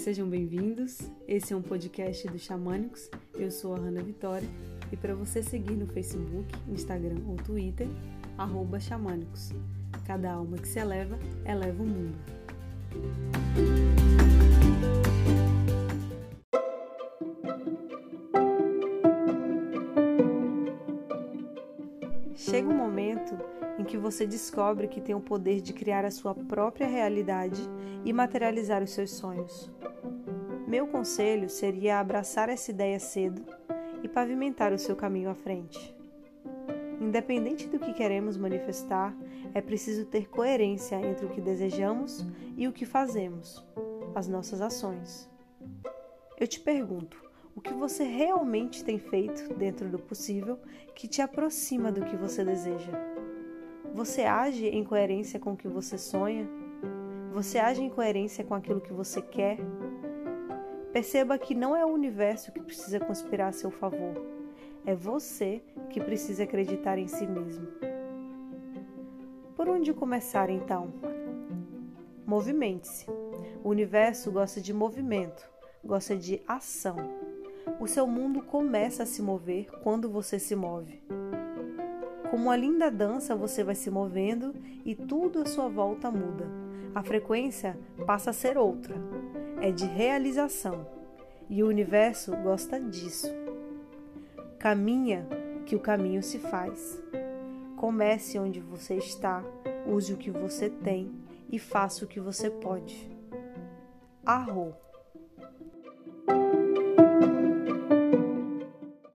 Sejam bem-vindos. Esse é um podcast do Xamânicos. Eu sou a Hanna Vitória e para você seguir no Facebook, Instagram ou Twitter, arroba Xamânicos. Cada alma que se eleva, eleva o mundo. Chega um momento em que você descobre que tem o poder de criar a sua própria realidade e materializar os seus sonhos. Meu conselho seria abraçar essa ideia cedo e pavimentar o seu caminho à frente. Independente do que queremos manifestar, é preciso ter coerência entre o que desejamos e o que fazemos, as nossas ações. Eu te pergunto, o que você realmente tem feito dentro do possível que te aproxima do que você deseja? Você age em coerência com o que você sonha? Você age em coerência com aquilo que você quer? Perceba que não é o universo que precisa conspirar a seu favor, é você que precisa acreditar em si mesmo. Por onde começar então? Movimente-se. O universo gosta de movimento, gosta de ação. O seu mundo começa a se mover quando você se move. Como uma linda dança, você vai se movendo e tudo à sua volta muda. A frequência passa a ser outra, é de realização. E o universo gosta disso. Caminha que o caminho se faz. Comece onde você está, use o que você tem e faça o que você pode. Arro.